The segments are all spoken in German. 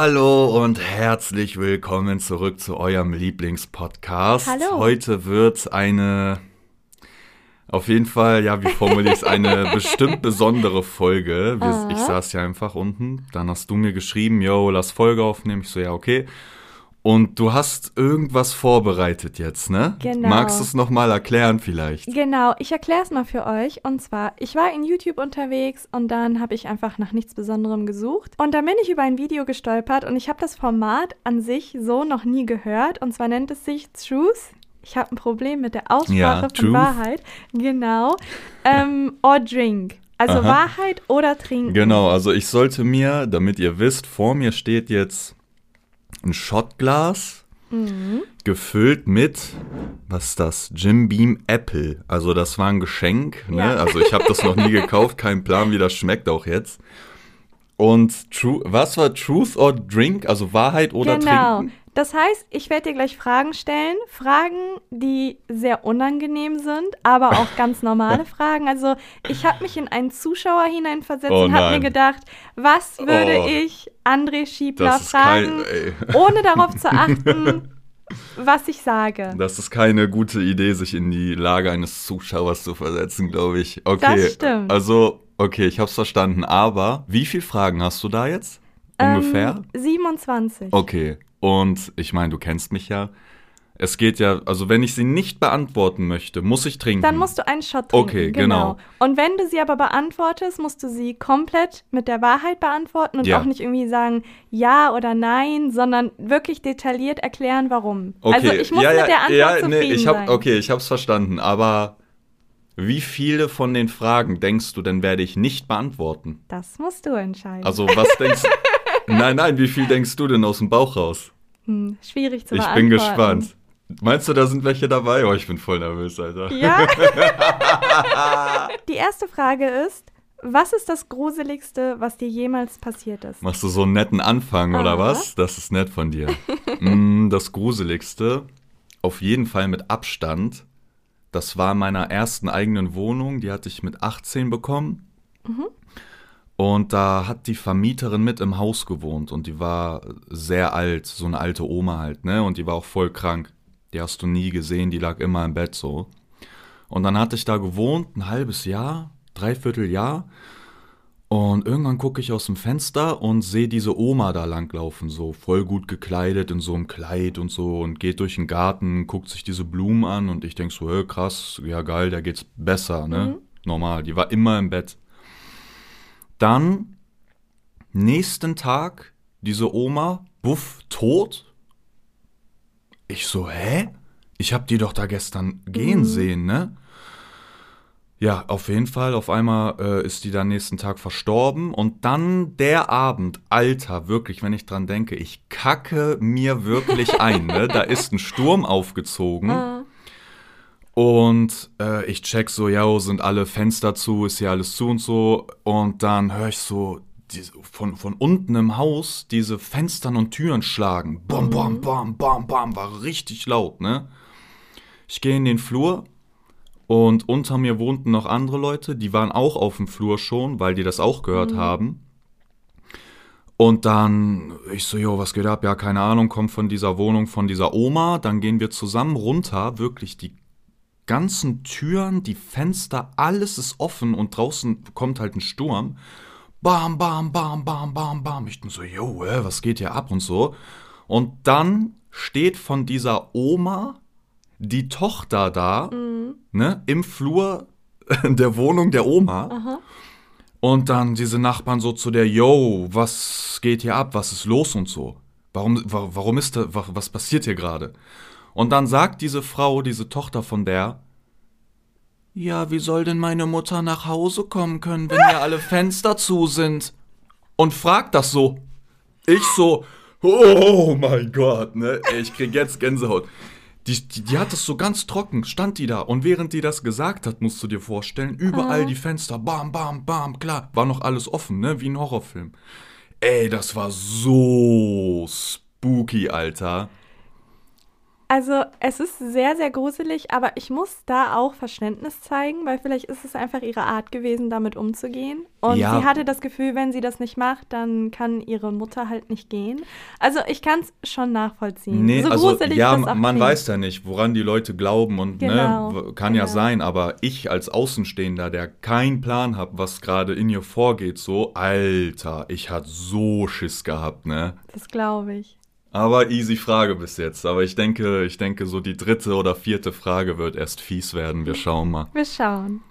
Hallo und herzlich willkommen zurück zu eurem Lieblingspodcast. Hallo. Heute wird eine, auf jeden Fall, ja, wie formuliere ich es, eine bestimmt besondere Folge. Wir, ich saß ja einfach unten, dann hast du mir geschrieben, yo, lass Folge aufnehmen. Ich so, ja, okay. Und du hast irgendwas vorbereitet jetzt, ne? Genau. Magst du es nochmal erklären vielleicht? Genau, ich erkläre es mal für euch. Und zwar, ich war in YouTube unterwegs und dann habe ich einfach nach nichts Besonderem gesucht. Und dann bin ich über ein Video gestolpert und ich habe das Format an sich so noch nie gehört. Und zwar nennt es sich Truth. Ich habe ein Problem mit der Aussprache Ja, von Truth. Wahrheit. Genau. Ähm, or Drink. Also Aha. Wahrheit oder Trinken. Genau, also ich sollte mir, damit ihr wisst, vor mir steht jetzt ein Shotglas Mhm. gefüllt mit, was ist das? Jim Beam Apple. Also das war ein Geschenk. Ne? Ja. Also ich habe das noch nie gekauft, kein Plan, wie das schmeckt auch jetzt. Und True, was war Truth or Drink? Also Wahrheit oder genau. Trinken? Das heißt, ich werde dir gleich Fragen stellen. Fragen, die sehr unangenehm sind, aber auch ganz normale Fragen. Also, ich habe mich in einen Zuschauer hineinversetzt Oh und habe mir gedacht, was würde Oh. ich André Schiebler fragen, kein, ohne darauf zu achten, was ich sage. das ist keine gute Idee, sich in die Lage eines Zuschauers zu versetzen, glaube ich. Okay. Das stimmt. Also, okay, ich hab's verstanden. Aber wie viele Fragen hast du da jetzt? Ungefähr? Ähm, 27. Okay. Und ich meine, du kennst mich ja. Es geht ja, also wenn ich sie nicht beantworten möchte, muss ich trinken. Dann musst du einen Shot trinken. Okay, genau. Und wenn du sie aber beantwortest, musst du sie komplett mit der Wahrheit beantworten und Ja. auch nicht irgendwie sagen ja oder nein, sondern wirklich detailliert erklären, warum. okay. Also ich muss ja, ja, mit der Antwort ja, zufrieden nee, ich hab, sein. Okay, ich hab's verstanden. Aber wie viele von den Fragen denkst du denn, werde ich nicht beantworten? Das musst du entscheiden. Also was denkst Nein, nein, wie viel denkst du denn aus dem Bauch raus? hm, schwierig zu Ich beantworten. bin gespannt. Meinst du, da sind welche dabei? Oh, ich bin voll nervös, Alter. Ja. Die erste Frage ist, was ist das Gruseligste, was dir jemals passiert ist? Machst du so einen netten Anfang oder Aha. was? Das ist nett von dir. mm, das Gruseligste, auf jeden Fall mit Abstand, das war in meiner ersten eigenen Wohnung, die hatte ich mit 18 bekommen. Und da hat die Vermieterin mit im Haus gewohnt und die war sehr alt, so eine alte Oma halt, ne? Und die war auch voll krank. Die hast du nie gesehen, die lag immer im Bett so. Und dann hatte ich da gewohnt, ein halbes Jahr, dreiviertel Jahr. Und irgendwann gucke ich aus dem Fenster und sehe diese Oma da langlaufen, so voll gut gekleidet in so einem Kleid und so und geht durch den Garten, guckt sich diese Blumen an und ich denk so, hey, krass, ja geil, da geht's besser, ne? Normal, die war immer im Bett. Dann, nächsten Tag, diese Oma, buff, tot. Ich so, hä? Ich hab die doch da gestern gehen sehen, ne? Ja, auf jeden Fall. Auf einmal äh, ist die dann nächsten Tag verstorben. Und dann der Abend, Alter, wirklich, wenn ich dran denke, ich kacke mir wirklich ein. Ne? Da ist ein Sturm aufgezogen. Ah, Und äh, ich check so, ja, sind alle Fenster zu, ist hier alles zu und so. Und dann höre ich so diese, von, von unten im Haus diese Fenstern und Türen schlagen. Bam, bam, bam, bam, bam, war richtig laut, ne? Ich gehe in den Flur und unter mir wohnten noch andere Leute, die waren auch auf dem Flur schon, weil die das auch gehört haben. Und dann, ich so, jo, was geht ab? Ja, keine Ahnung, kommt von dieser Wohnung von dieser Oma. Dann gehen wir zusammen runter, wirklich die ganzen Türen, die Fenster, alles ist offen und draußen kommt halt ein Sturm. Bam, bam, bam, bam, bam, bam. Ich bin so, jo, was geht hier ab und so. Und dann steht von dieser Oma die Tochter da, ne, im Flur der Wohnung der Oma. aha. Und dann diese Nachbarn so zu der, yo, was geht hier ab, was ist los und so. Warum, wa- warum ist da, wa- was passiert hier gerade? Und dann sagt diese Frau, diese Tochter von der, ja, wie soll denn meine Mutter nach Hause kommen können, wenn hier alle Fenster zu sind? Und fragt das so. Ich so, oh mein Gott, ne? Ich krieg jetzt Gänsehaut. Die, die, die hat es so ganz trocken, stand die da. Und während die das gesagt hat, musst du dir vorstellen, überall die Fenster, bam, bam, bam, klar, war noch alles offen, ne? Wie ein Horrorfilm. Ey, das war so spooky, Alter. Also es ist sehr, sehr gruselig, aber ich muss da auch Verständnis zeigen, weil vielleicht ist es einfach ihre Art gewesen, damit umzugehen. Und Ja. sie hatte das Gefühl, wenn sie das nicht macht, dann kann ihre Mutter halt nicht gehen. Also ich kann es schon nachvollziehen. Nee, so also gruselig ja, das auch man klingt. weiß ja nicht, woran die Leute glauben und Genau, ne, kann ja genau. sein, aber ich als Außenstehender, der keinen Plan hat, was gerade in ihr vorgeht, so, Alter, ich hatte so Schiss gehabt, ne? Das glaube ich. Aber easy Frage bis jetzt. Aber ich denke, ich denke, so die dritte oder vierte Frage wird erst fies werden. Wir schauen mal. Wir schauen.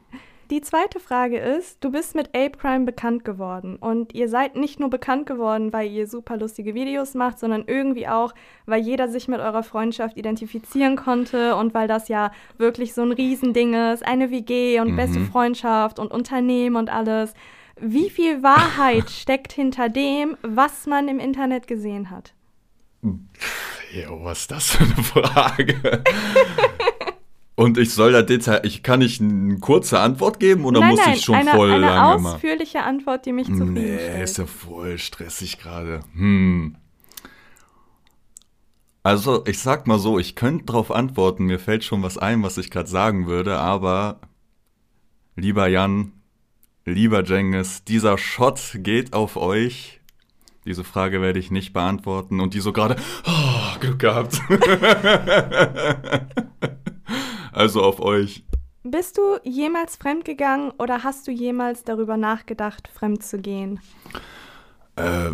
Die zweite Frage ist, du bist mit Ape Crime bekannt geworden und ihr seid nicht nur bekannt geworden, weil ihr super lustige Videos macht, sondern irgendwie auch, weil jeder sich mit eurer Freundschaft identifizieren konnte und weil das ja wirklich so ein Riesending ist, eine WG und beste Freundschaft und Unternehmen und alles. Wie viel Wahrheit steckt hinter dem, was man im Internet gesehen hat? Jo, was ist das für eine Frage? Und ich soll da Detail, ich kann nicht eine kurze Antwort geben oder nein, muss nein, ich schon eine, voll eine lange machen? ausführliche Antwort, die mich Nee, zufriedenstellt. ist ja voll stressig gerade. Hm. Also, ich sag mal so, ich könnte drauf antworten, mir fällt schon was ein, was ich gerade sagen würde, aber lieber Jan, lieber Jengis, dieser Shot geht auf euch. Diese Frage werde ich nicht beantworten und die so gerade, oh, Glück gehabt. also auf euch. Bist du jemals fremdgegangen oder hast du jemals darüber nachgedacht, fremd zu gehen? Äh,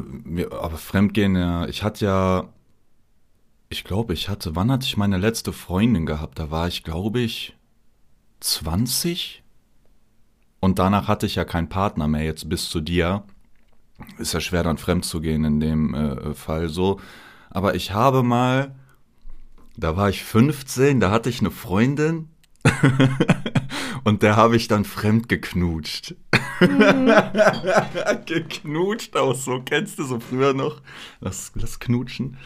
aber Fremdgehen, ja, ich hatte ja, ich glaube, ich hatte, wann hatte ich meine letzte Freundin gehabt? Da war ich, glaube ich, 20. Und danach hatte ich ja keinen Partner mehr, jetzt bis zu dir. Ist ja schwer dann fremd zu gehen in dem äh, Fall so. Aber ich habe mal, da war ich 15, da hatte ich eine Freundin. Und der habe ich dann fremd geknutscht. geknutscht auch so. Kennst du so früher noch? Das, das Knutschen.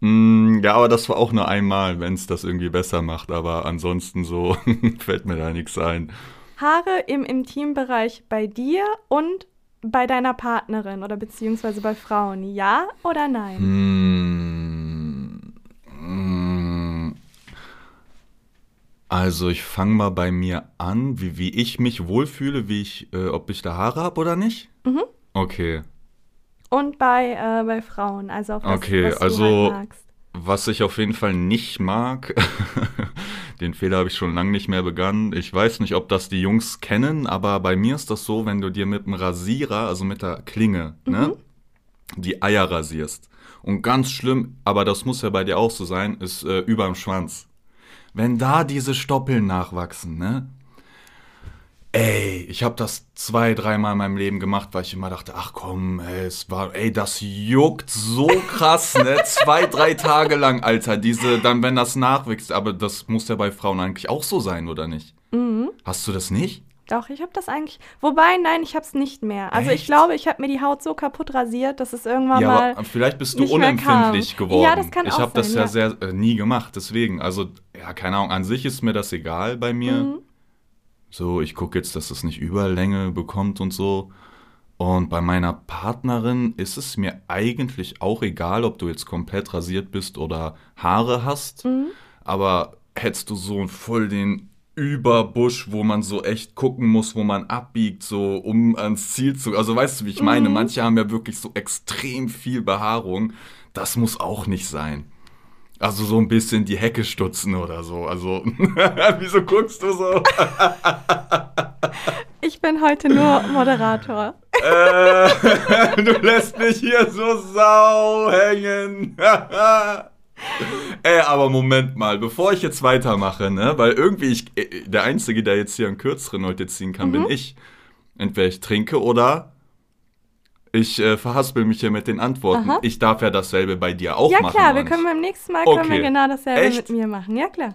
Mm, ja, aber das war auch nur einmal, wenn es das irgendwie besser macht. Aber ansonsten so fällt mir da nichts ein. Haare im Intimbereich bei dir und bei deiner Partnerin oder beziehungsweise bei Frauen, ja oder nein? Mm, mm. Also ich fange mal bei mir an, wie, wie ich mich wohlfühle, wie ich, äh, ob ich da Haare habe oder nicht. Mhm. Okay. Und bei, äh, bei Frauen, also auf was, Okay, was du also- halt magst. Was ich auf jeden Fall nicht mag, den Fehler habe ich schon lange nicht mehr begangen. Ich weiß nicht, ob das die Jungs kennen, aber bei mir ist das so, wenn du dir mit dem Rasierer, also mit der Klinge, ne, die Eier rasierst. Und ganz schlimm, aber das muss ja bei dir auch so sein, ist äh, überm Schwanz. Wenn da diese Stoppeln nachwachsen, ne? Ey, ich habe das zwei, dreimal in meinem Leben gemacht, weil ich immer dachte, ach komm, ey, es war, ey, das juckt so krass, ne? zwei, drei Tage lang, Alter, diese, dann wenn das nachwächst, aber das muss ja bei Frauen eigentlich auch so sein, oder nicht? Mhm. Hast du das nicht? Doch, ich habe das eigentlich. Wobei, nein, ich habe es nicht mehr. Also ich Echt? glaube, ich habe mir die Haut so kaputt rasiert, dass es irgendwann Ja, mal. aber vielleicht bist du unempfindlich geworden. Ja, das kann ich auch habe das ja, ja. sehr äh, nie gemacht, deswegen. Also, ja, keine Ahnung, an sich ist mir das egal bei mir. Mhm. So, ich gucke jetzt, dass es nicht Überlänge bekommt und so. Und bei meiner Partnerin ist es mir eigentlich auch egal, ob du jetzt komplett rasiert bist oder Haare hast. Mhm. Aber hättest du so voll den Überbusch, wo man so echt gucken muss, wo man abbiegt, so um ans Ziel zu. Also weißt du, wie ich meine? Mhm. Manche haben ja wirklich so extrem viel Behaarung. Das muss auch nicht sein. Also so ein bisschen die Hecke stutzen oder so. Also, wieso guckst du so? Ich bin heute nur Moderator. äh, du lässt mich hier so sau hängen. Ey, aber Moment mal, bevor ich jetzt weitermache, ne, weil irgendwie ich, äh, der Einzige, der jetzt hier einen kürzeren heute ziehen kann, bin ich. Entweder ich trinke oder ich äh, verhaspel mich hier mit den Antworten. Aha. Ich darf ja dasselbe bei dir auch ja machen. klar, oder wir können beim nächsten Mal können wir Okay. genau dasselbe Echt? mit mir machen. Ja klar.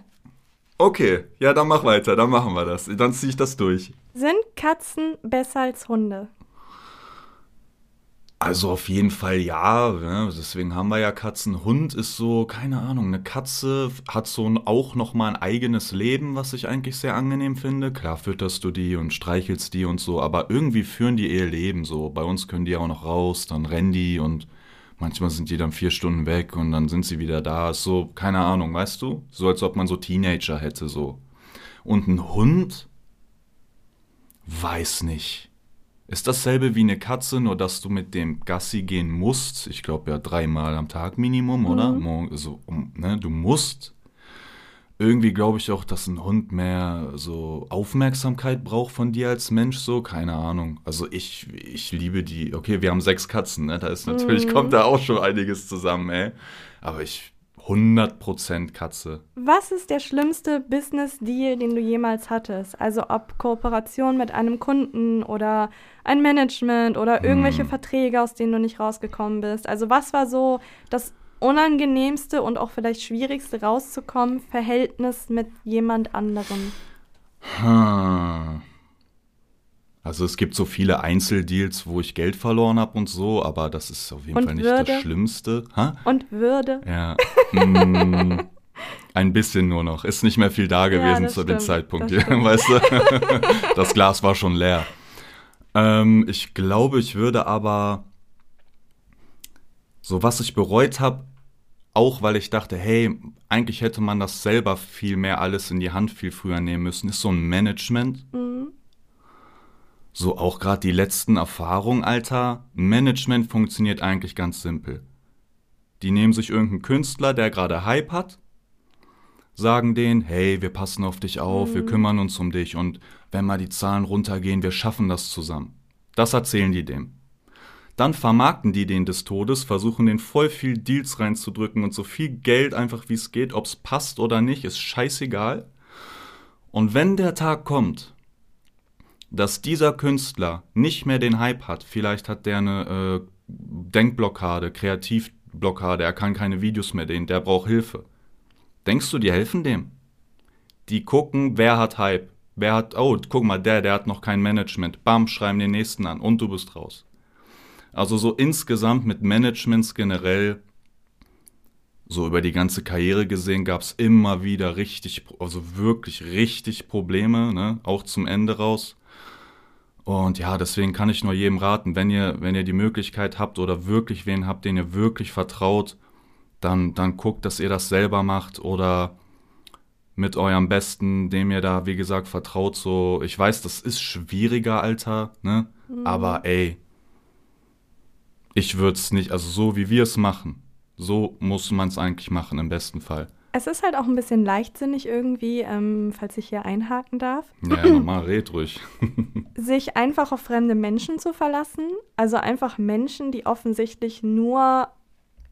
Okay, ja, dann mach weiter, dann machen wir das. Dann ziehe ich das durch. Sind Katzen besser als Hunde? Also auf jeden Fall ja, ne? deswegen haben wir ja Katzen. Hund ist so, keine Ahnung, eine Katze hat so ein, auch nochmal ein eigenes Leben, was ich eigentlich sehr angenehm finde. Klar fütterst du die und streichelst die und so, aber irgendwie führen die ihr Leben so. Bei uns können die auch noch raus, dann rennen die und Manchmal sind die dann vier Stunden weg und dann sind sie wieder da. Ist so, keine Ahnung, weißt du? So als ob man so Teenager hätte, so. Und ein Hund? Weiß nicht. Ist dasselbe wie eine Katze, nur dass du mit dem Gassi gehen musst. Ich glaube ja dreimal am Tag Minimum, oder? Mhm. So, ne? Du musst irgendwie glaube ich auch, dass ein Hund mehr so Aufmerksamkeit braucht von dir als Mensch, so, keine Ahnung. Also ich, ich liebe die. Okay, wir haben sechs Katzen, ne? Da ist natürlich, Mhm. kommt da auch schon einiges zusammen, ey. Aber ich, 100% Katze. Was ist der schlimmste Business-Deal, den du jemals hattest? Also ob Kooperation mit einem Kunden oder ein Management oder irgendwelche Hm. Verträge, aus denen du nicht rausgekommen bist. Also was war so das unangenehmste und auch vielleicht schwierigste rauszukommen, Verhältnis mit jemand anderem? Hm. Also es gibt so viele Einzeldeals, wo ich Geld verloren habe und so, aber das ist auf jeden Und Fall nicht Würde? das Schlimmste. Ha? Und Würde? Ja. mm, ein bisschen nur noch. Ist nicht mehr viel da gewesen das zu dem stimmt, Zeitpunkt, das ja, weißt du? Das Glas war schon leer. Ähm, ich glaube, ich würde aber so was ich bereut habe, auch weil ich dachte, hey, eigentlich hätte man das selber viel mehr alles in die Hand viel früher nehmen müssen, ist so ein Management. Mhm. So auch gerade die letzten Erfahrungen, Alter. Management funktioniert eigentlich ganz simpel. Die nehmen sich irgendeinen Künstler, der gerade Hype hat, sagen denen, hey, wir passen auf dich auf, wir kümmern uns um dich und wenn mal die Zahlen runtergehen, wir schaffen das zusammen. Das erzählen die dem. Dann vermarkten die den des Todes, versuchen den voll viel Deals reinzudrücken und so viel Geld einfach wie es geht, ob's passt oder nicht, ist scheißegal. Und wenn der Tag kommt, dass dieser Künstler nicht mehr den Hype hat, vielleicht hat der eine äh, Denkblockade, Kreativblockade, er kann keine Videos mehr drehen, der braucht Hilfe. Denkst du, die helfen dem? Die gucken, wer hat Hype, wer hat, oh, guck mal, der, der hat noch kein Management, bam, schreiben den nächsten an und du bist raus. Also so insgesamt mit Managements generell, so über die ganze Karriere gesehen, gab es immer wieder richtig, also wirklich richtig Probleme, ne? auch zum Ende raus. Und ja, deswegen kann ich nur jedem raten, wenn ihr, wenn ihr die Möglichkeit habt oder wirklich wen habt, den ihr wirklich vertraut, dann, dann guckt, dass ihr das selber macht oder mit eurem Besten, dem ihr da, wie gesagt, vertraut. So, ich weiß, das ist schwieriger, Alter, ne? Aber ey, ich würde es nicht, also so wie wir es machen, so muss man es eigentlich machen im besten Fall. Es ist halt auch ein bisschen leichtsinnig irgendwie, ähm, falls ich hier einhaken darf, Ja, normal, red ruhig. sich einfach auf fremde Menschen zu verlassen. Also einfach Menschen, die offensichtlich nur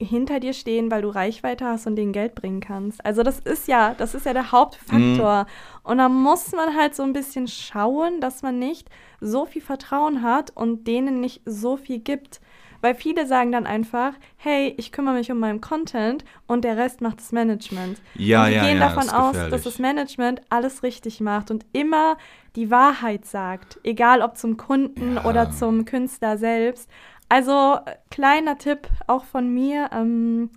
hinter dir stehen, weil du Reichweite hast und denen Geld bringen kannst. Also das ist ja, das ist ja der Hauptfaktor. Und da muss man halt so ein bisschen schauen, dass man nicht so viel Vertrauen hat und denen nicht so viel gibt. Weil viele sagen dann einfach, hey, ich kümmere mich um meinen Content und der Rest macht das Management. Ja, und die ja, gehen ja, davon ist aus, dass das Management alles richtig macht und immer die Wahrheit sagt, egal ob zum Kunden Ja. oder zum Künstler selbst. Also kleiner Tipp auch von mir, ähm,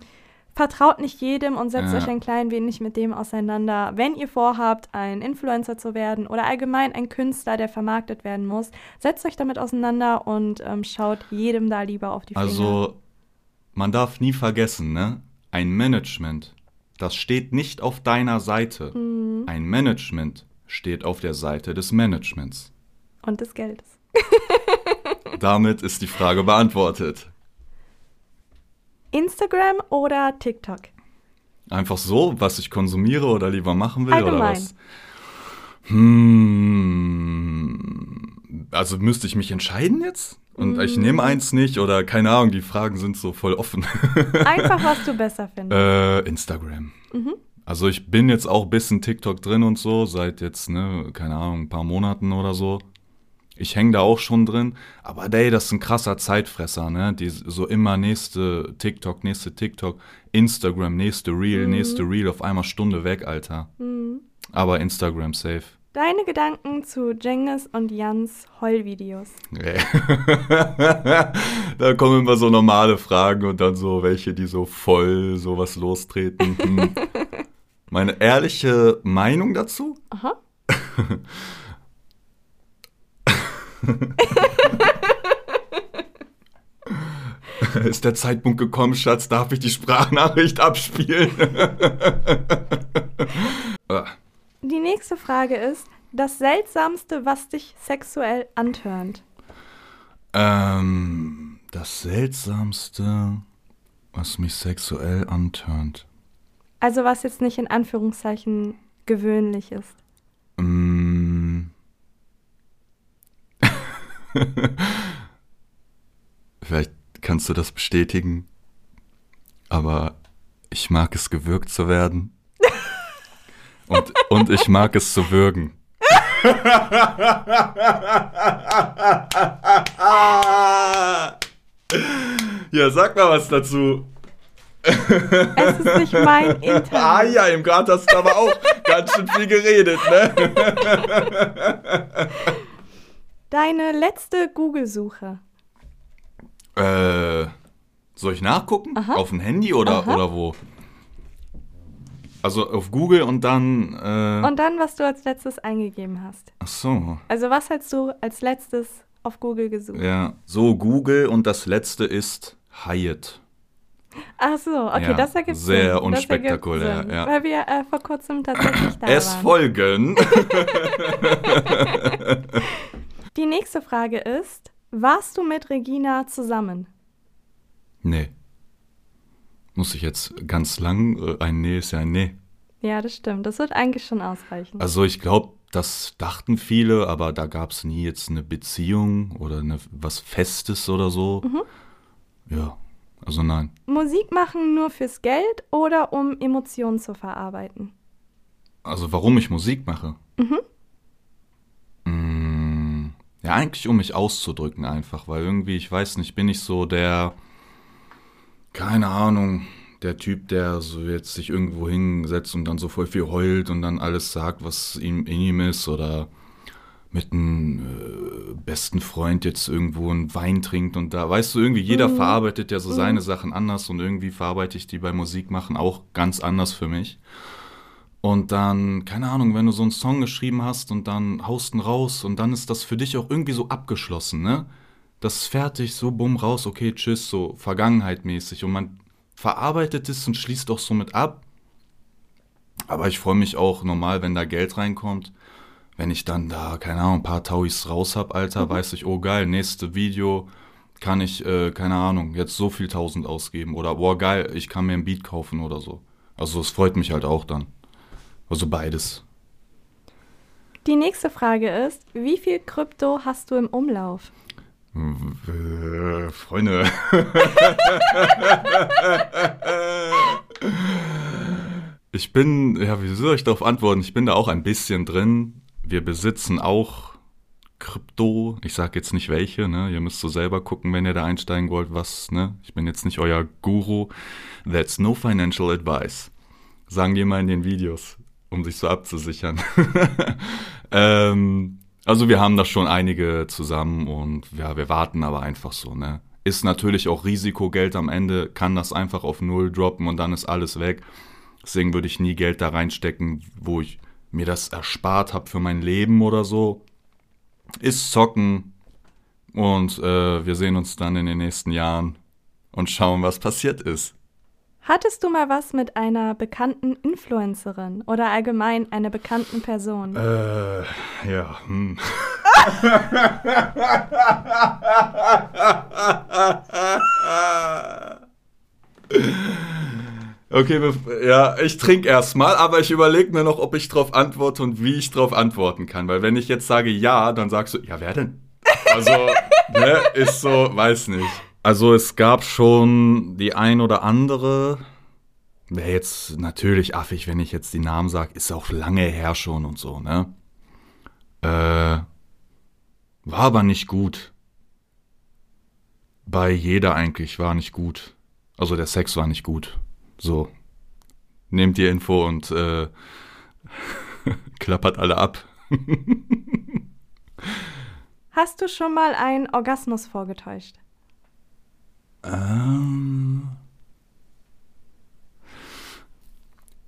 vertraut nicht jedem und setzt Ja. euch ein klein wenig mit dem auseinander. Wenn ihr vorhabt, ein Influencer zu werden oder allgemein ein Künstler, der vermarktet werden muss, setzt euch damit auseinander und ähm, schaut jedem da lieber auf die Finger. Also, man darf nie vergessen, ne? Ein Management, das steht nicht auf deiner Seite. Mhm. Ein Management steht auf der Seite des Managements. Und des Geldes. Damit ist die Frage beantwortet. Instagram oder TikTok? Einfach so, was ich konsumiere oder lieber machen will oder Allgemein. was? Hm, also müsste ich mich entscheiden jetzt? Und ich Mm. nehme eins nicht oder keine Ahnung, die Fragen sind so voll offen. Einfach, was du besser findest. Äh, Instagram. Mhm. Also ich bin jetzt auch ein bisschen TikTok drin und so, seit jetzt, ne, keine Ahnung, ein paar Monaten oder so. Ich hänge da auch schon drin, aber ey, das ist ein krasser Zeitfresser, ne? Die so immer nächste TikTok, nächste TikTok, Instagram, nächste Reel, Mhm. nächste Reel, auf einmal Stunde weg, Alter. Mhm. Aber Instagram safe. Deine Gedanken zu Jengis und Jans Heulvideos. Ey. da kommen immer so normale Fragen und dann so welche, die so voll sowas lostreten. Hm. Meine ehrliche Meinung dazu? Aha. ist der Zeitpunkt gekommen, Schatz, darf ich die Sprachnachricht abspielen? Ah. die nächste Frage ist, das Seltsamste, was dich sexuell antörnt? Ähm, das Seltsamste, was mich sexuell antörnt. Also was jetzt nicht in Anführungszeichen gewöhnlich ist. Mm. Vielleicht kannst du das bestätigen, aber ich mag es gewürgt zu werden. und, und ich mag es zu würgen. ja, sag mal was dazu. Es ist nicht mein Internet. Ah ja, im Grad hast du aber auch ganz schön viel geredet, ne? Deine letzte Google-Suche. Äh, soll ich nachgucken? Aha. Auf dem Handy oder, oder wo? Also auf Google und dann. Äh und dann, was du als letztes eingegeben hast. Ach so. Also was hast du als letztes auf Google gesucht? Ja, so Google und das letzte ist Hyatt. Ach so, okay, ja, das ergibt Sehr Sinn. unspektakulär, Sinn, ja. Weil wir äh, vor kurzem tatsächlich da es waren. Es folgen. Die nächste Frage ist, warst du mit Regina zusammen? Nee. Muss ich jetzt ganz lang, äh, ein Nee ist ja ein Nee. Ja, das stimmt. Das wird eigentlich schon ausreichen. Also ich glaube, das dachten viele, aber da gab es nie jetzt eine Beziehung oder eine, was Festes oder so. Mhm. Ja, also nein. Musik machen nur fürs Geld oder um Emotionen zu verarbeiten? Also warum ich Musik mache? Mhm. Ja, eigentlich um mich auszudrücken einfach, weil irgendwie, ich weiß nicht, bin ich so der keine Ahnung, der Typ, der so jetzt sich irgendwo hinsetzt und dann so voll viel heult und dann alles sagt, was ihm in ihm ist oder mit einem äh, besten Freund jetzt irgendwo einen Wein trinkt und da, weißt du, irgendwie jeder mhm. verarbeitet ja so mhm. seine Sachen anders und irgendwie verarbeite ich die bei Musik machen auch ganz anders für mich. Und dann, keine Ahnung, wenn du so einen Song geschrieben hast und dann haust ihn raus und dann ist das für dich auch irgendwie so abgeschlossen, ne? das ist fertig, so bumm raus, okay, tschüss, so Vergangenheit-mäßig. Und man verarbeitet es und schließt auch somit ab. Aber ich freue mich auch normal, wenn da Geld reinkommt. Wenn ich dann da, keine Ahnung, ein paar Tauis raus hab, Alter, mhm. weiß ich, oh geil, nächste Video kann ich, äh, keine Ahnung, jetzt so viel tausend ausgeben. Oder, boah, geil, ich kann mir ein Beat kaufen oder so. Also es freut mich halt auch dann. Also beides. Die nächste Frage ist, wie viel Krypto hast du im Umlauf? Äh, Freunde. ich bin, ja, wie soll ich darauf antworten? Ich bin da auch ein bisschen drin. Wir besitzen auch Krypto. Ich sage jetzt nicht welche, ne? Ihr müsst so selber gucken, wenn ihr da einsteigen wollt, was, ne? Ich bin jetzt nicht euer Guru. That's no financial advice. Sagen die mal in den Videos, um sich so abzusichern. ähm, also wir haben da schon einige zusammen und ja, wir warten aber einfach so, ne? Ist natürlich auch Risikogeld am Ende, kann das einfach auf Null droppen und dann ist alles weg. Deswegen würde ich nie Geld da reinstecken, wo ich mir das erspart habe für mein Leben oder so. Ist zocken und äh, wir sehen uns dann in den nächsten Jahren und schauen, was passiert ist. Hattest du mal was mit einer bekannten Influencerin oder allgemein einer bekannten Person? Äh, ja. Hm. okay, ja, ich trinke erstmal, aber ich überlege mir noch, ob ich darauf antworte und wie ich darauf antworten kann. Weil wenn ich jetzt sage ja, dann sagst du, ja, wer denn? Also, ne, ist so, weiß nicht. Also es gab schon die ein oder andere. Wäre jetzt natürlich affig, wenn ich jetzt die Namen sage, ist auch lange her schon und so, ne? Äh, war aber nicht gut. Bei jeder eigentlich war nicht gut. Also der Sex war nicht gut. So. Nehmt die Info und äh, klappert alle ab. Hast du schon mal einen Orgasmus vorgetäuscht? Ähm.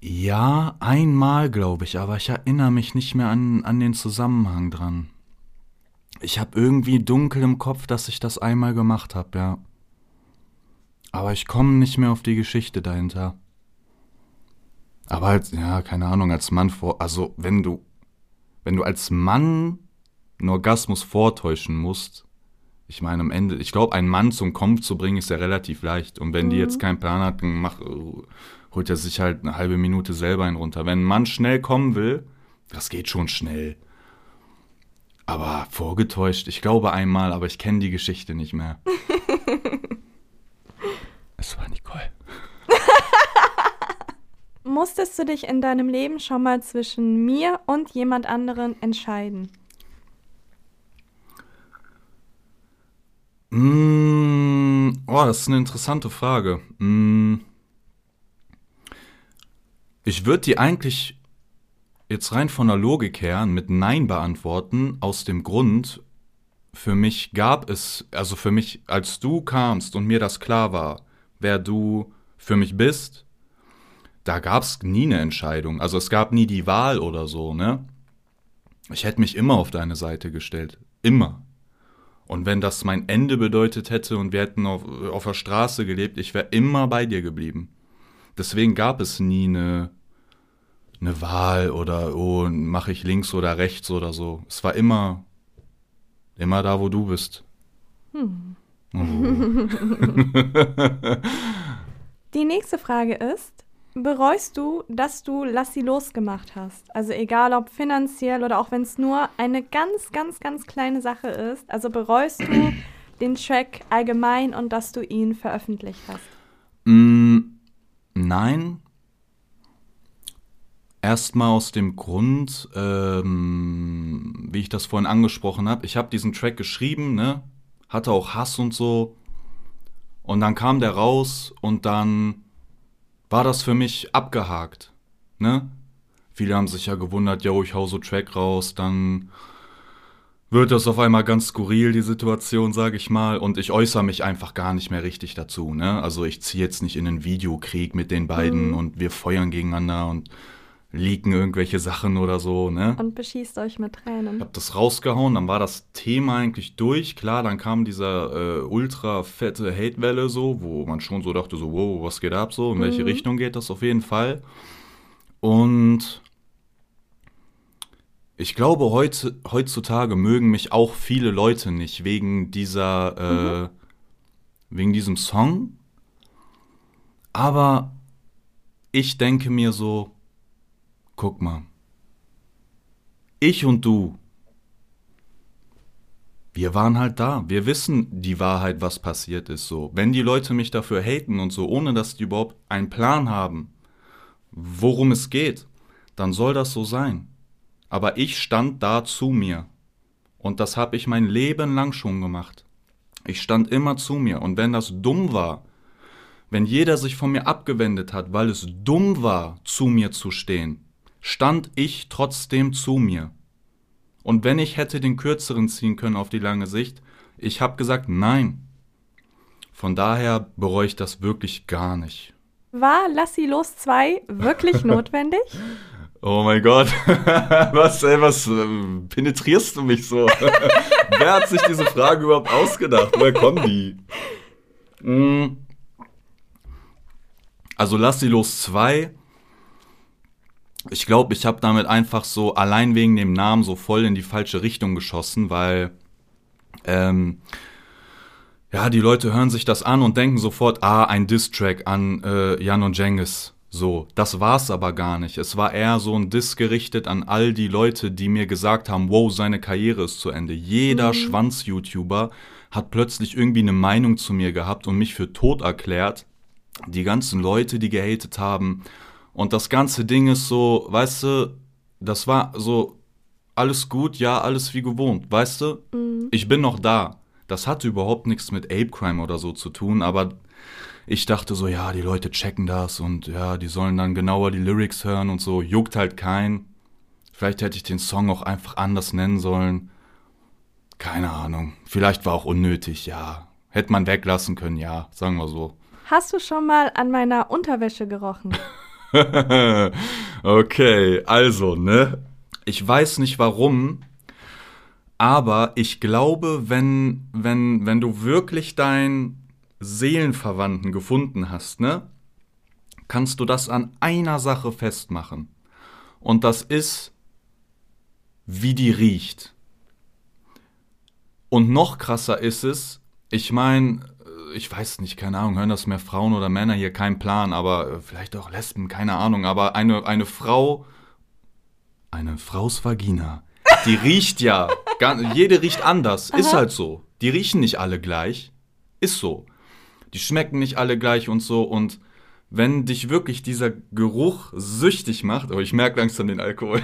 Ja, einmal glaube ich, aber ich erinnere mich nicht mehr an, an den Zusammenhang dran. Ich habe irgendwie dunkel im Kopf, dass ich das einmal gemacht habe, ja. Aber ich komme nicht mehr auf die Geschichte dahinter. Aber als, ja, keine Ahnung, als Mann vor, also wenn du, wenn du als Mann einen Orgasmus vortäuschen musst, ich meine, am Ende, ich glaube, einen Mann zum Kommen zu bringen, ist ja relativ leicht. Und wenn mhm. die jetzt keinen Plan hat, dann holt er sich halt eine halbe Minute selber einen runter. Wenn ein Mann schnell kommen will, das geht schon schnell. Aber vorgetäuscht, ich glaube einmal, aber ich kenne die Geschichte nicht mehr. es war Nicole. Musstest du dich in deinem Leben schon mal zwischen mir und jemand anderen entscheiden? Mm, oh, das ist eine interessante Frage. Mm, ich würde die eigentlich jetzt rein von der Logik her mit Nein beantworten, aus dem Grund, für mich gab es, also für mich, als du kamst und mir das klar war, wer du für mich bist, da gab es nie eine Entscheidung. Also es gab nie die Wahl oder so, ne? Ich hätte mich immer auf deine Seite gestellt. Immer. Und wenn das mein Ende bedeutet hätte und wir hätten auf, auf der Straße gelebt, ich wäre immer bei dir geblieben. Deswegen gab es nie eine, eine Wahl oder, oh, mache ich links oder rechts oder so. Es war immer, immer da, wo du bist. Hm. Oh. Die nächste Frage ist, bereust du, dass du Lass sie losgemacht hast? Also egal ob finanziell oder auch wenn es nur eine ganz, ganz, ganz kleine Sache ist. Also bereust du den Track allgemein und dass du ihn veröffentlicht hast? Mm, nein. Erstmal aus dem Grund, ähm, wie ich das vorhin angesprochen habe. Ich habe diesen Track geschrieben, ne? Hatte auch Hass und so. Und dann kam der raus und dann war das für mich abgehakt. Ne? Viele haben sich ja gewundert, yo, ich hau so Track raus, dann wird das auf einmal ganz skurril, die Situation, sag ich mal, und ich äußere mich einfach gar nicht mehr richtig dazu. Ne? Also ich ziehe jetzt nicht in einen Videokrieg mit den beiden mhm. und wir feuern gegeneinander und leaken irgendwelche Sachen oder so, ne? Und beschießt euch mit Tränen. Ich hab das rausgehauen, dann war das Thema eigentlich durch. Klar, dann kam dieser äh, ultra fette Hatewelle so, wo man schon so dachte, so, wow, was geht ab so, in welche mhm. Richtung geht das auf jeden Fall. Und ich glaube, heute, heutzutage mögen mich auch viele Leute nicht wegen dieser, äh, mhm. wegen diesem Song. Aber ich denke mir so, Guck mal. Ich und du. Wir waren halt da. Wir wissen die Wahrheit, was passiert ist so. Wenn die Leute mich dafür haten und so, ohne dass die überhaupt einen Plan haben, worum es geht, dann soll das so sein. Aber ich stand da zu mir. Und das habe ich mein Leben lang schon gemacht. Ich stand immer zu mir. Und wenn das dumm war, wenn jeder sich von mir abgewendet hat, weil es dumm war, zu mir zu stehen, stand ich trotzdem zu mir. Und wenn ich hätte den kürzeren ziehen können auf die lange Sicht, ich habe gesagt nein. Von daher bereue ich das wirklich gar nicht. War Lass sie los 2 wirklich notwendig? Oh mein Gott, was, ey, was äh, penetrierst du mich so? Wer hat sich diese Frage überhaupt ausgedacht? Woher kommen die? Mm. Also Lass sie los 2 ich glaube, ich habe damit einfach so allein wegen dem Namen so voll in die falsche Richtung geschossen, weil ähm, ja, die Leute hören sich das an und denken sofort, ah, ein Diss-Track an äh, Jan und Jengis. So, das war's aber gar nicht. Es war eher so ein Diss gerichtet an all die Leute, die mir gesagt haben, wow, seine Karriere ist zu Ende. Jeder mhm. Schwanz-YouTuber hat plötzlich irgendwie eine Meinung zu mir gehabt und mich für tot erklärt. Die ganzen Leute, die gehatet haben, und das ganze Ding ist so, weißt du, das war so alles gut, ja, alles wie gewohnt, weißt du? Mhm. Ich bin noch da. Das hatte überhaupt nichts mit Ape Crime oder so zu tun, aber ich dachte so, ja, die Leute checken das und ja, die sollen dann genauer die Lyrics hören und so, juckt halt kein. Vielleicht hätte ich den Song auch einfach anders nennen sollen. Keine Ahnung. Vielleicht war auch unnötig, ja. Hätte man weglassen können, ja, sagen wir so. Hast du schon mal an meiner Unterwäsche gerochen? okay, also, ne? Ich weiß nicht warum, aber ich glaube, wenn, wenn, wenn du wirklich dein Seelenverwandten gefunden hast, ne? Kannst du das an einer Sache festmachen. Und das ist, wie die riecht. Und noch krasser ist es, ich meine, ich weiß nicht, keine Ahnung, hören das mehr Frauen oder Männer hier, kein Plan, aber äh, vielleicht auch Lesben, keine Ahnung, aber eine, eine Frau, eine Frau's Vagina, die riecht ja, jede riecht anders, Aha. ist halt so. Die riechen nicht alle gleich, ist so. Die schmecken nicht alle gleich und so und wenn dich wirklich dieser Geruch süchtig macht, oh, ich merke langsam den Alkohol.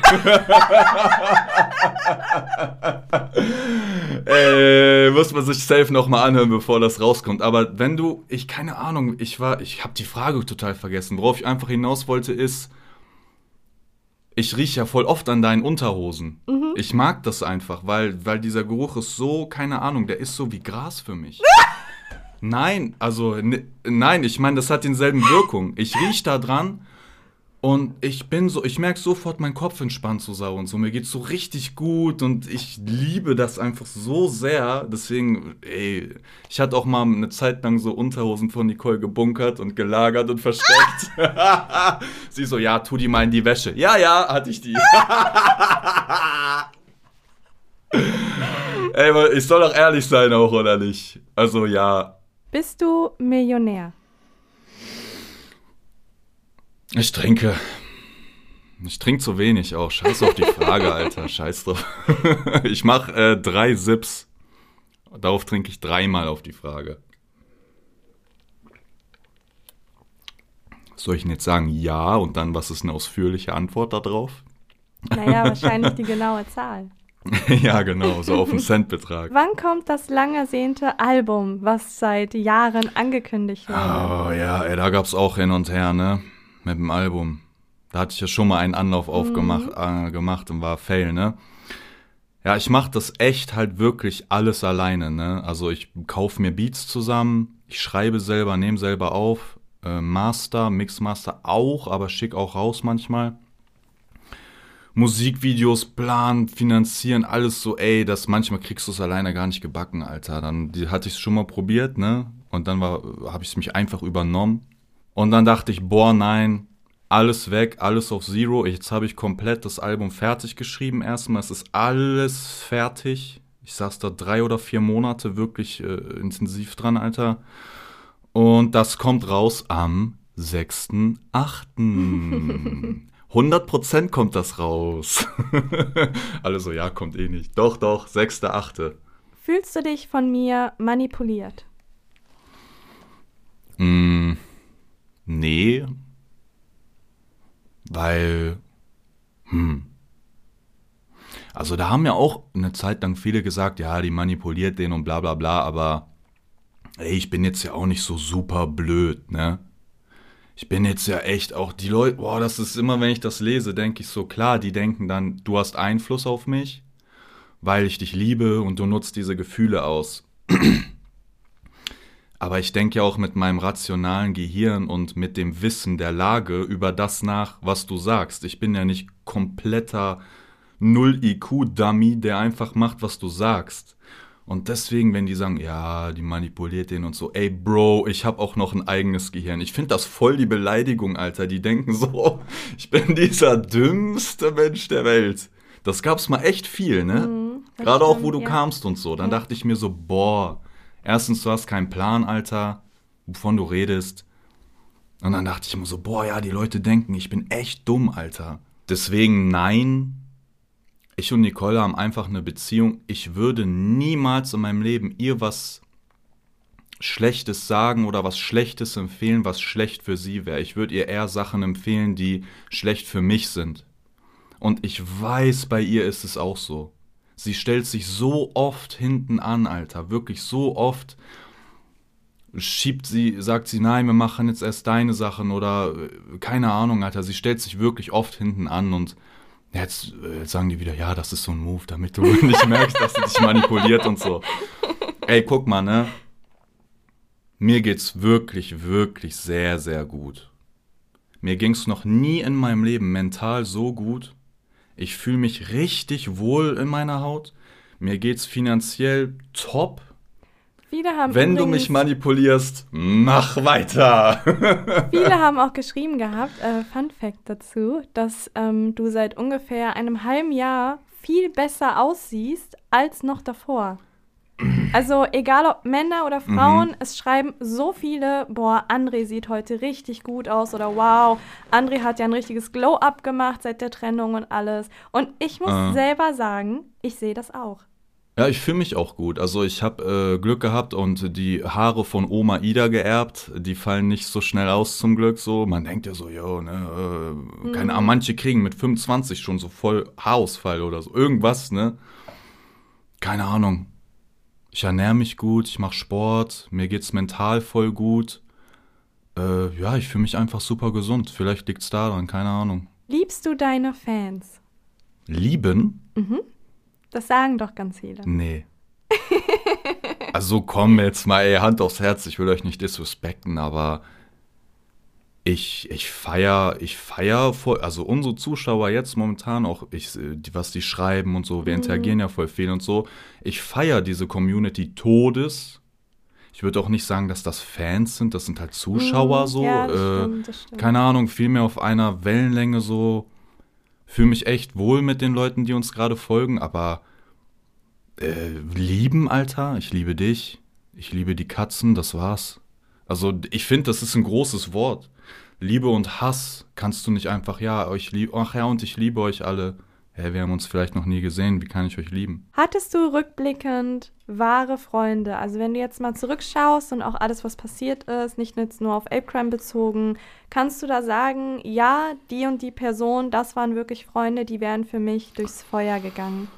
äh, muss man sich safe nochmal anhören, bevor das rauskommt. Aber wenn du, ich keine Ahnung, ich war, ich habe die Frage total vergessen. Worauf ich einfach hinaus wollte ist, ich rieche ja voll oft an deinen Unterhosen. Mhm. Ich mag das einfach, weil, weil dieser Geruch ist so, keine Ahnung, der ist so wie Gras für mich. Nein, also ne, nein, ich meine, das hat denselben Wirkung. Ich rieche da dran und ich bin so, ich merke sofort, mein Kopf entspannt so sauer und so. Mir geht's so richtig gut und ich liebe das einfach so sehr. Deswegen, ey, ich hatte auch mal eine Zeit lang so Unterhosen von Nicole gebunkert und gelagert und versteckt. Sie so, ja, tu die mal in die Wäsche. Ja, ja, hatte ich die. ey, ich soll doch ehrlich sein auch, oder nicht? Also ja, bist du Millionär? Ich trinke. Ich trinke zu wenig auch. Scheiß auf die Frage, Alter. Scheiß drauf. ich mache äh, drei Sips. Darauf trinke ich dreimal auf die Frage. Soll ich jetzt sagen ja und dann was ist eine ausführliche Antwort darauf? Naja, wahrscheinlich die genaue Zahl. ja, genau, so auf den Centbetrag. Wann kommt das lang ersehnte Album, was seit Jahren angekündigt wurde? Oh ja, ey, da gab es auch hin und her, ne? Mit dem Album. Da hatte ich ja schon mal einen Anlauf mhm. aufgemacht äh, gemacht und war Fail, ne? Ja, ich mache das echt halt wirklich alles alleine, ne? Also ich kaufe mir Beats zusammen, ich schreibe selber, nehme selber auf, äh, Master, Mixmaster auch, aber schick auch raus manchmal. Musikvideos planen, finanzieren, alles so, ey, das manchmal kriegst du es alleine gar nicht gebacken, Alter. Dann die, hatte ich es schon mal probiert, ne? Und dann habe ich es mich einfach übernommen. Und dann dachte ich, boah, nein, alles weg, alles auf Zero. Jetzt habe ich komplett das Album fertig geschrieben. Erstmal, es ist alles fertig. Ich saß da drei oder vier Monate wirklich äh, intensiv dran, Alter. Und das kommt raus am 6.8. 100% kommt das raus. Alle so, ja, kommt eh nicht. Doch, doch, 6.8. Fühlst du dich von mir manipuliert? Mm, nee. Weil, hm. Also da haben ja auch eine Zeit lang viele gesagt, ja, die manipuliert den und bla bla bla, aber ey, ich bin jetzt ja auch nicht so super blöd, ne? Ich bin jetzt ja echt auch die Leute, boah, das ist immer, wenn ich das lese, denke ich so, klar, die denken dann, du hast Einfluss auf mich, weil ich dich liebe und du nutzt diese Gefühle aus. Aber ich denke ja auch mit meinem rationalen Gehirn und mit dem Wissen der Lage über das nach, was du sagst. Ich bin ja nicht kompletter Null-IQ-Dummy, der einfach macht, was du sagst. Und deswegen, wenn die sagen, ja, die manipuliert den und so, ey, Bro, ich habe auch noch ein eigenes Gehirn. Ich finde das voll die Beleidigung, Alter. Die denken so, ich bin dieser dümmste Mensch der Welt. Das gab's mal echt viel, ne? Mhm, Gerade auch, wo du ja. kamst und so. Dann ja. dachte ich mir so, boah, erstens, du hast keinen Plan, Alter, wovon du redest. Und dann dachte ich mir so, boah, ja, die Leute denken, ich bin echt dumm, Alter. Deswegen nein, ich und Nicole haben einfach eine Beziehung. Ich würde niemals in meinem Leben ihr was Schlechtes sagen oder was Schlechtes empfehlen, was schlecht für sie wäre. Ich würde ihr eher Sachen empfehlen, die schlecht für mich sind. Und ich weiß, bei ihr ist es auch so. Sie stellt sich so oft hinten an, Alter. Wirklich so oft schiebt sie, sagt sie, nein, wir machen jetzt erst deine Sachen oder äh, keine Ahnung, Alter. Sie stellt sich wirklich oft hinten an und Jetzt, äh, jetzt sagen die wieder, ja, das ist so ein Move, damit du nicht merkst, dass sie dich manipuliert und so. Ey, guck mal, ne? Mir geht's wirklich, wirklich sehr, sehr gut. Mir ging's noch nie in meinem Leben mental so gut. Ich fühle mich richtig wohl in meiner Haut. Mir geht's finanziell top. Viele haben Wenn du übrigens- mich manipulierst, mach weiter. Viele haben auch geschrieben gehabt, äh, Fun Fact dazu, dass ähm, du seit ungefähr einem halben Jahr viel besser aussiehst als noch davor. Also egal ob Männer oder Frauen, es schreiben so viele, boah, André sieht heute richtig gut aus oder wow, André hat ja ein richtiges Glow-up gemacht seit der Trennung und alles. Und ich muss Ah. selber sagen, ich sehe das auch. Ja, ich fühle mich auch gut. Also ich habe äh, Glück gehabt und die Haare von Oma Ida geerbt. Die fallen nicht so schnell aus zum Glück. So, man denkt ja so, jo, ne, äh, keine Ahnung, manche kriegen mit 25 schon so voll Haarausfall oder so. Irgendwas, ne? Keine Ahnung. Ich ernähre mich gut, ich mache Sport, mir geht's mental voll gut. Äh, ja, ich fühle mich einfach super gesund. Vielleicht liegt's daran, keine Ahnung. Liebst du deine Fans? Lieben? Das sagen doch ganz viele. Nee. also komm jetzt mal, ey, Hand aufs Herz, ich will euch nicht disrespekten, aber ich, ich feier, ich feier voll, also unsere Zuschauer jetzt momentan auch, ich, was die schreiben und so, wir interagieren ja voll viel und so. Ich feier diese Community Todes. Ich würde auch nicht sagen, dass das Fans sind, das sind halt Zuschauer so. Mhm. Ja, das äh, stimmt, das stimmt. keine Ahnung, viel mehr auf einer Wellenlänge so. Fühle mich echt wohl mit den Leuten, die uns gerade folgen, aber äh, lieben, Alter, ich liebe dich, ich liebe die Katzen, das war's. Also ich finde, das ist ein großes Wort. Liebe und Hass kannst du nicht einfach, ja, euch lieb, ach ja, und ich liebe euch alle. Hä, wir haben uns vielleicht noch nie gesehen, wie kann ich euch lieben? Hattest du rückblickend wahre Freunde? Also wenn du jetzt mal zurückschaust und auch alles, was passiert ist, nicht jetzt nur auf Apecrime bezogen, kannst du da sagen, ja, die und die Person, das waren wirklich Freunde, die wären für mich durchs Feuer gegangen.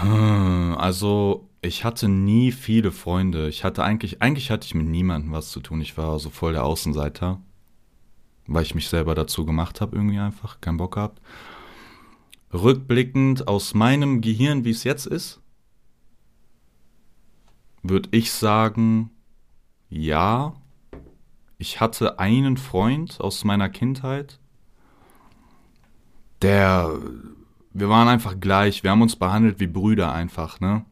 Hm, Also, ich hatte nie viele Freunde. Ich hatte eigentlich, eigentlich hatte ich mit niemandem was zu tun. Ich war so voll der Außenseiter, weil ich mich selber dazu gemacht habe, irgendwie einfach, keinen Bock gehabt. Rückblickend aus meinem Gehirn, wie es jetzt ist, würde ich sagen, ja, ich hatte einen Freund aus meiner Kindheit, der wir waren einfach gleich, wir haben uns behandelt wie Brüder einfach, ne?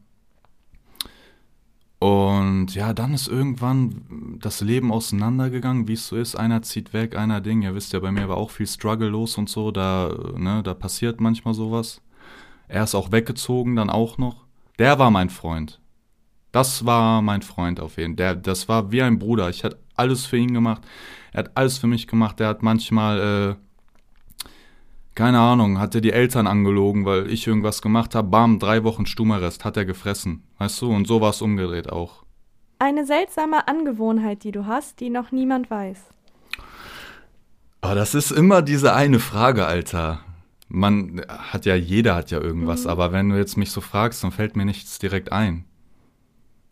Und ja, dann ist irgendwann das Leben auseinandergegangen, wie es so ist. Einer zieht weg, einer Ding. Ihr wisst ja, bei mir war auch viel Struggle los und so. Da, ne, da passiert manchmal sowas. Er ist auch weggezogen, dann auch noch. Der war mein Freund. Das war mein Freund auf jeden Fall. Das war wie ein Bruder. Ich hatte alles für ihn gemacht. Er hat alles für mich gemacht. Er hat manchmal, äh, keine Ahnung, hat er die Eltern angelogen, weil ich irgendwas gemacht habe. Bam, drei Wochen Stummerrest hat er gefressen. Weißt du? Und so war es umgedreht auch. Eine seltsame Angewohnheit, die du hast, die noch niemand weiß. Aber das ist immer diese eine Frage, Alter. Man hat ja, jeder hat ja irgendwas, aber wenn du jetzt mich so fragst, dann fällt mir nichts direkt ein.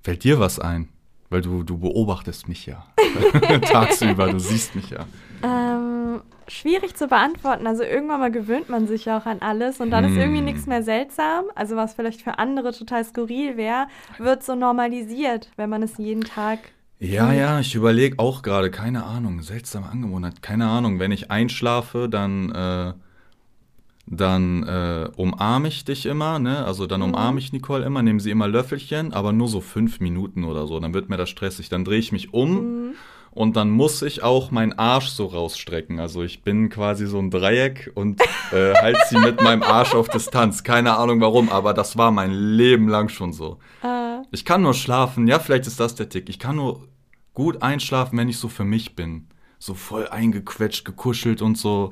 Fällt dir was ein? Weil du, du beobachtest mich ja. Tagsüber, du siehst mich ja. Ähm, schwierig zu beantworten. Also irgendwann mal gewöhnt man sich ja auch an alles und dann ist irgendwie Hm. nichts mehr seltsam. Also was vielleicht für andere total skurril wäre, wird so normalisiert, wenn man es jeden Tag. Ja, ja, ich überlege auch gerade, keine Ahnung, seltsame Angewohnheit, keine Ahnung, wenn ich einschlafe, dann, äh, dann äh, umarme ich dich immer, ne? Also dann umarme ich Nicole immer, nehme sie immer Löffelchen, aber nur so fünf Minuten oder so, dann wird mir das stressig. Dann drehe ich mich um und dann muss ich auch meinen Arsch so rausstrecken. Also ich bin quasi so ein Dreieck und äh, halte sie mit meinem Arsch auf Distanz. Keine Ahnung warum, aber das war mein Leben lang schon so. Äh, Ich kann nur schlafen, ja, vielleicht ist das der Tick. Ich kann nur gut einschlafen, wenn ich so für mich bin. So voll eingequetscht, gekuschelt und so.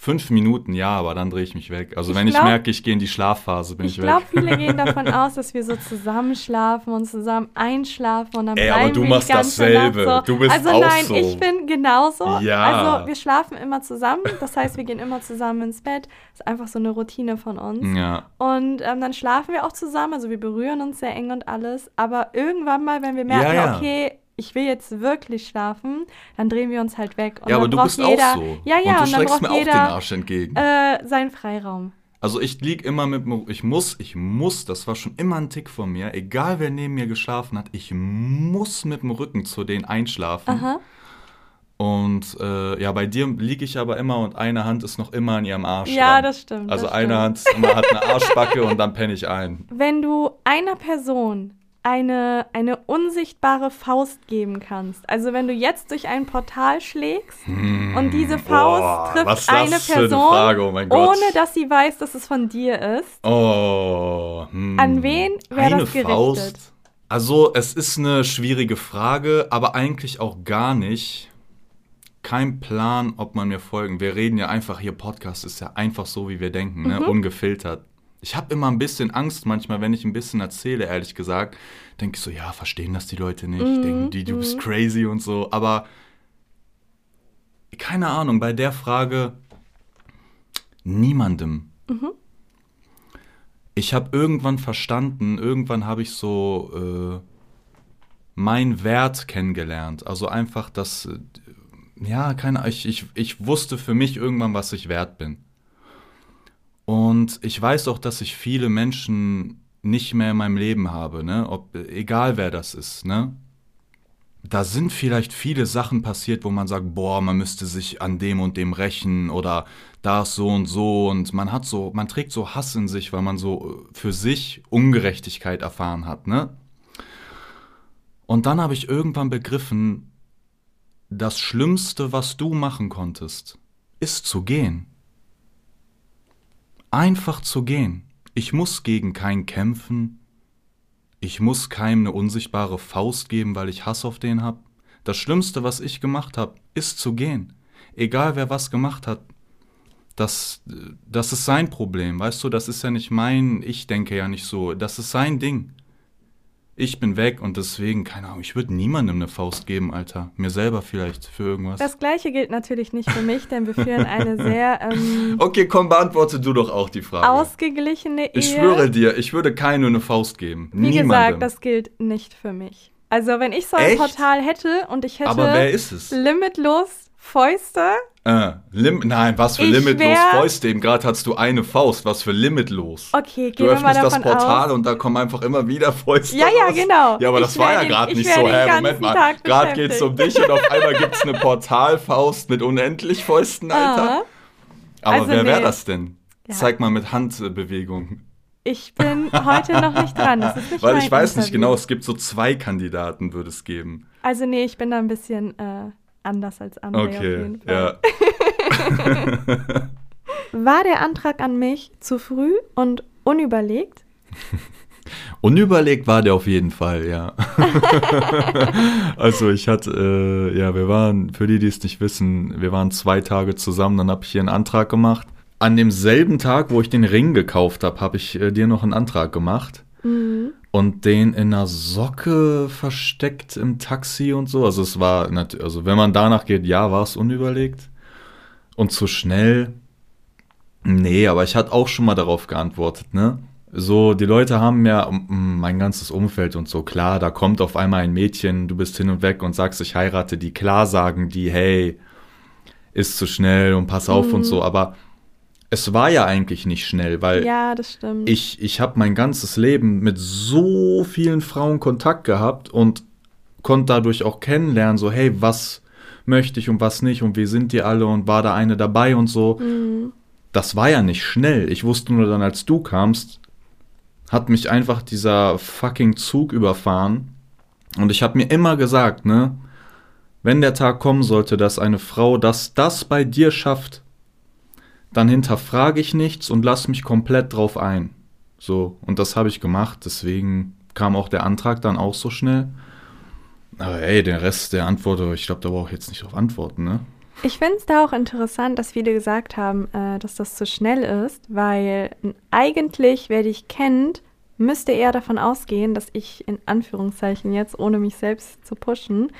Fünf Minuten, ja, aber dann drehe ich mich weg. Also Ich wenn glaub- ich merke, ich gehe in die Schlafphase, bin ich, ich glaube, weg. viele gehen davon aus, dass wir so zusammen schlafen und zusammen einschlafen und dann Ey, aber bleiben du wir machst dasselbe. So. Du bist also auch nein, so. ich bin genauso. Ja. Also wir schlafen immer zusammen. Das heißt, wir gehen immer zusammen ins Bett. ist einfach so eine Routine von uns. Ja. Und ähm, dann schlafen wir auch zusammen, also wir berühren uns sehr eng und alles. Aber irgendwann mal, wenn wir merken, Ja, ja. okay, ich will jetzt wirklich schlafen, dann drehen wir uns halt weg. Und Ja, aber du bist jeder, auch so. Ja, ja, und du und, braucht mir auch den Arsch entgegen. äh, seinen Freiraum. Also ich lieg immer mit dem, ich muss, ich muss, das war schon immer ein Tick von mir, egal wer neben mir geschlafen hat, ich muss mit dem Rücken zu denen einschlafen. Aha. Und äh, ja, bei dir liege ich aber immer und eine Hand ist noch immer an ihrem Arsch. Ja, dran. das stimmt. Also das eine stimmt. Hand immer, hat eine Arschbacke und dann penne ich ein. Wenn du einer Person eine, eine unsichtbare Faust geben kannst. Also wenn du jetzt durch ein Portal schlägst hm, und diese Faust boah, trifft eine Person, eine oh ohne dass sie weiß, dass es von dir ist. Oh, hm. An wen wäre das gerichtet? Faust? Also es ist eine schwierige Frage, aber eigentlich auch gar nicht. Kein Plan, ob man mir folgen. Wir reden ja einfach hier, Podcast ist ja einfach so, wie wir denken, ne? Mhm. ungefiltert. Ich habe immer ein bisschen Angst manchmal, wenn ich ein bisschen erzähle, ehrlich gesagt. Denke ich so, ja, verstehen das die Leute nicht. Mhm. Denken die, du bist mhm. crazy und so. Aber keine Ahnung, bei der Frage niemandem. Mhm. Ich habe irgendwann verstanden, irgendwann habe ich so äh, meinen Wert kennengelernt. Also einfach das, äh, ja, keine Ahnung, ich, ich, ich wusste für mich irgendwann, was ich wert bin. Und ich weiß auch, dass ich viele Menschen nicht mehr in meinem Leben habe, ne? Ob, egal wer das ist, ne? Da sind vielleicht viele Sachen passiert, wo man sagt, boah, man müsste sich an dem und dem rächen oder da ist so und so und man hat so, man trägt so Hass in sich, weil man so äh, für sich Ungerechtigkeit erfahren hat, ne? Und dann habe ich irgendwann begriffen, das Schlimmste, was du machen konntest, ist zu gehen einfach zu gehen. Ich muss gegen keinen kämpfen. Ich muss keinem eine unsichtbare Faust geben, weil ich Hass auf den hab. Das Schlimmste, was ich gemacht habe, ist zu gehen. Egal wer was gemacht hat. Das, das ist sein Problem, weißt du, das ist ja nicht mein, ich denke ja nicht so, das ist sein Ding ich bin weg und deswegen, keine Ahnung, ich würde niemandem eine Faust geben, Alter. Mir selber vielleicht für irgendwas. Das gleiche gilt natürlich nicht für mich, denn wir führen eine sehr. Ähm, okay, komm, beantworte du doch auch die Frage. Ausgeglichene Ehe. Ich schwöre dir, ich würde keinem eine Faust geben. Wie niemandem. gesagt, das gilt nicht für mich. Also, wenn ich so ein Echt? Portal hätte und ich hätte. Aber wer ist es? Limitlos Fäuste. Äh, lim Nein, was für ich limitlos Fäuste. Eben gerade hast du eine Faust. Was für limitlos. Okay, gehen Du öffnest das Portal aus. und da kommen einfach immer wieder Fäuste. Ja, ja, genau. Ja, aber das war ja gerade nicht so. Hä, Moment mal. Gerade geht es um dich und auf einmal gibt es eine Portalfaust mit unendlich Fäusten, Alter. Aha. Aber also wer nee. wäre das denn? Ja. Zeig mal mit Handbewegung. Ich bin heute noch nicht dran. Nicht Weil ich weiß Interview. nicht genau, es gibt so zwei Kandidaten, würde es geben. Also nee, ich bin da ein bisschen äh, anders als andere okay, auf jeden Fall. Ja. War der Antrag an mich zu früh und unüberlegt? Unüberlegt war der auf jeden Fall, ja. also ich hatte, äh, ja, wir waren, für die, die es nicht wissen, wir waren zwei Tage zusammen, dann habe ich hier einen Antrag gemacht. An demselben Tag, wo ich den Ring gekauft habe, habe ich äh, dir noch einen Antrag gemacht. Mhm und den in einer Socke versteckt im Taxi und so. Also es war, also wenn man danach geht, ja, war es unüberlegt. Und zu schnell, nee, aber ich hatte auch schon mal darauf geantwortet, ne? So, die Leute haben ja mein ganzes Umfeld und so, klar, da kommt auf einmal ein Mädchen, du bist hin und weg und sagst, ich heirate die, klar sagen die, hey, ist zu schnell und pass auf mhm. und so, aber es war ja eigentlich nicht schnell, weil ja, das stimmt. ich, ich habe mein ganzes Leben mit so vielen Frauen Kontakt gehabt und konnte dadurch auch kennenlernen, so hey, was möchte ich und was nicht und wie sind die alle und war da eine dabei und so. Mhm. Das war ja nicht schnell. Ich wusste nur dann, als du kamst, hat mich einfach dieser fucking Zug überfahren und ich habe mir immer gesagt, ne, wenn der Tag kommen sollte, dass eine Frau das, das bei dir schafft, dann hinterfrage ich nichts und lasse mich komplett drauf ein. So, und das habe ich gemacht, deswegen kam auch der Antrag dann auch so schnell. Aber ey, der Rest der Antwort, ich glaube, da brauche ich jetzt nicht drauf antworten, ne? Ich finde es da auch interessant, dass viele gesagt haben, äh, dass das zu schnell ist, weil eigentlich, wer dich kennt, müsste eher davon ausgehen, dass ich in Anführungszeichen jetzt, ohne mich selbst zu pushen,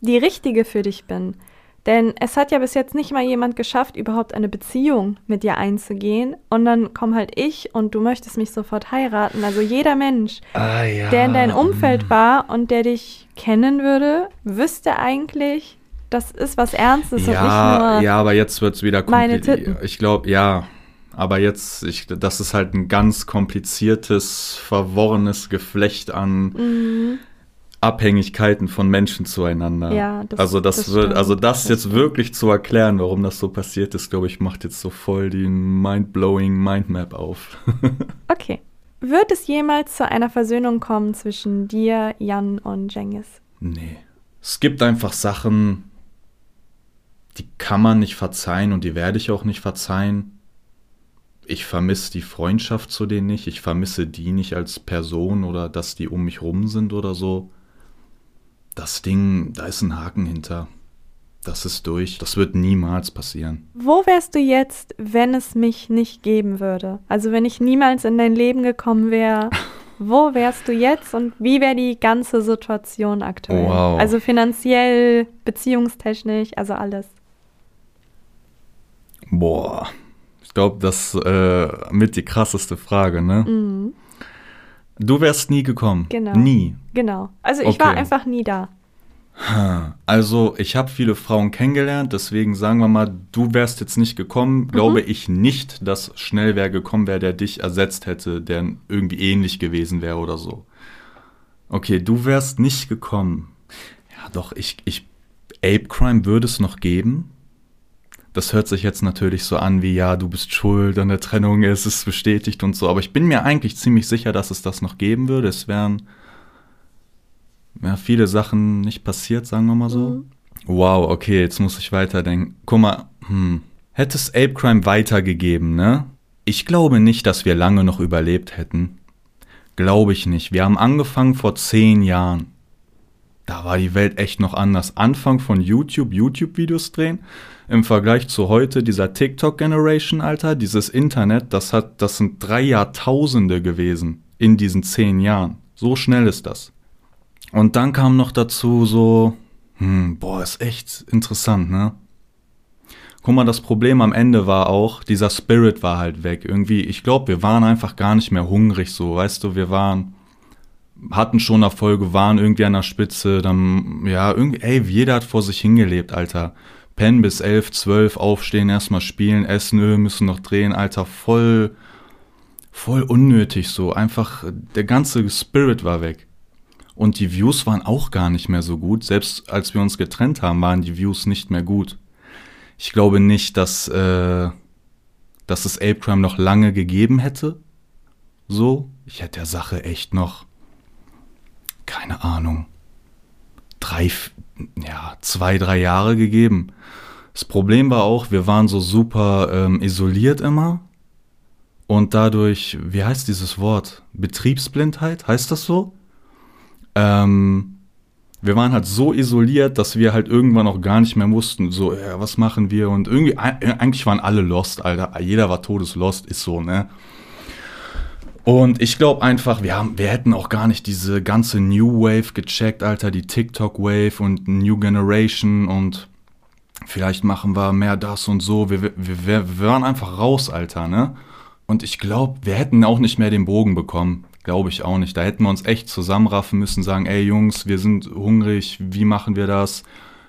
die Richtige für dich bin. Denn es hat ja bis jetzt nicht mal jemand geschafft, überhaupt eine Beziehung mit dir einzugehen. Und dann komm halt ich und du möchtest mich sofort heiraten. Also jeder Mensch, ah, ja. der in dein Umfeld hm. war und der dich kennen würde, wüsste eigentlich, das ist was Ernstes ja, und nicht nur. Ja, aber jetzt wird es wieder kompliziert. Ich glaube, ja. Aber jetzt, ich, das ist halt ein ganz kompliziertes, verworrenes Geflecht an. Mhm Abhängigkeiten von Menschen zueinander. Ja, das, also das, das wird, also das, jetzt wirklich zu erklären, warum das so passiert ist, glaube ich, macht jetzt so voll die mind-blowing Mindmap auf. okay. Wird es jemals zu einer Versöhnung kommen zwischen dir, Jan und Jengis? Nee. Es gibt einfach Sachen, die kann man nicht verzeihen und die werde ich auch nicht verzeihen. Ich vermisse die Freundschaft zu denen nicht, ich vermisse die nicht als Person oder dass die um mich rum sind oder so. Das Ding, da ist ein Haken hinter. Das ist durch. Das wird niemals passieren. Wo wärst du jetzt, wenn es mich nicht geben würde? Also wenn ich niemals in dein Leben gekommen wäre, wo wärst du jetzt und wie wäre die ganze Situation aktuell? Wow. Also finanziell, beziehungstechnisch, also alles. Boah, ich glaube, das äh, mit die krasseste Frage, ne? Mhm. Du wärst nie gekommen. Genau. Nie. Genau. Also ich war Okay. einfach nie da. Also, ich habe viele Frauen kennengelernt, deswegen sagen wir mal, du wärst jetzt nicht gekommen. Glaube ich nicht, dass schnell wer gekommen wäre, der dich ersetzt hätte, der irgendwie ähnlich gewesen wäre oder so. Okay, du wärst nicht gekommen. Ja, doch, ich, ich, Ape Crime würde es noch geben. Das hört sich jetzt natürlich so an wie, ja, du bist schuld an der Trennung, es ist bestätigt und so. Aber ich bin mir eigentlich ziemlich sicher, dass es das noch geben würde. Es wären ja, viele Sachen nicht passiert, sagen wir mal so. Wow, okay, jetzt muss ich weiterdenken. Guck mal, hm. hätte es Ape Crime weitergegeben, ne? Ich glaube nicht, dass wir lange noch überlebt hätten. Glaube ich nicht. Wir haben angefangen vor zehn Jahren. War die Welt echt noch anders. Anfang von YouTube, YouTube-Videos drehen. Im Vergleich zu heute, dieser TikTok-Generation, Alter, dieses Internet, das hat, das sind drei Jahrtausende gewesen in diesen zehn Jahren. So schnell ist das. Und dann kam noch dazu so, hm, boah, ist echt interessant, ne? Guck mal, das Problem am Ende war auch, dieser Spirit war halt weg. Irgendwie, ich glaube, wir waren einfach gar nicht mehr hungrig so, weißt du, wir waren, hatten schon Erfolge, waren irgendwie an der Spitze, dann, ja, irgendwie, ey, jeder hat vor sich hingelebt, Alter. Pennen bis elf, zwölf, aufstehen, erstmal spielen, essen, öh, müssen noch drehen, Alter, voll, voll unnötig so. Einfach, der ganze Spirit war weg. Und die Views waren auch gar nicht mehr so gut. Selbst als wir uns getrennt haben, waren die Views nicht mehr gut. Ich glaube nicht, dass, äh, dass es Ape Crime noch lange gegeben hätte. So. Ich hätte der Sache echt noch, keine Ahnung, drei, ja, zwei, drei Jahre gegeben. Das Problem war auch, wir waren so super ähm, isoliert immer. Und dadurch, wie heißt dieses Wort? Betriebsblindheit? Heißt das so? ähm, wir waren halt so isoliert, dass wir halt irgendwann auch gar nicht mehr wussten, so, ja, was machen wir? Und irgendwie, e- eigentlich waren alle lost, Alter. Jeder war todeslost, ist so, ne? Und ich glaube einfach, wir, haben, wir hätten auch gar nicht diese ganze New Wave gecheckt, Alter, die TikTok Wave und New Generation und vielleicht machen wir mehr das und so. Wir, wir, wir, wir waren einfach raus, Alter, ne? Und ich glaube, wir hätten auch nicht mehr den Bogen bekommen. Glaube ich auch nicht. Da hätten wir uns echt zusammenraffen müssen, sagen, ey Jungs, wir sind hungrig, wie machen wir das?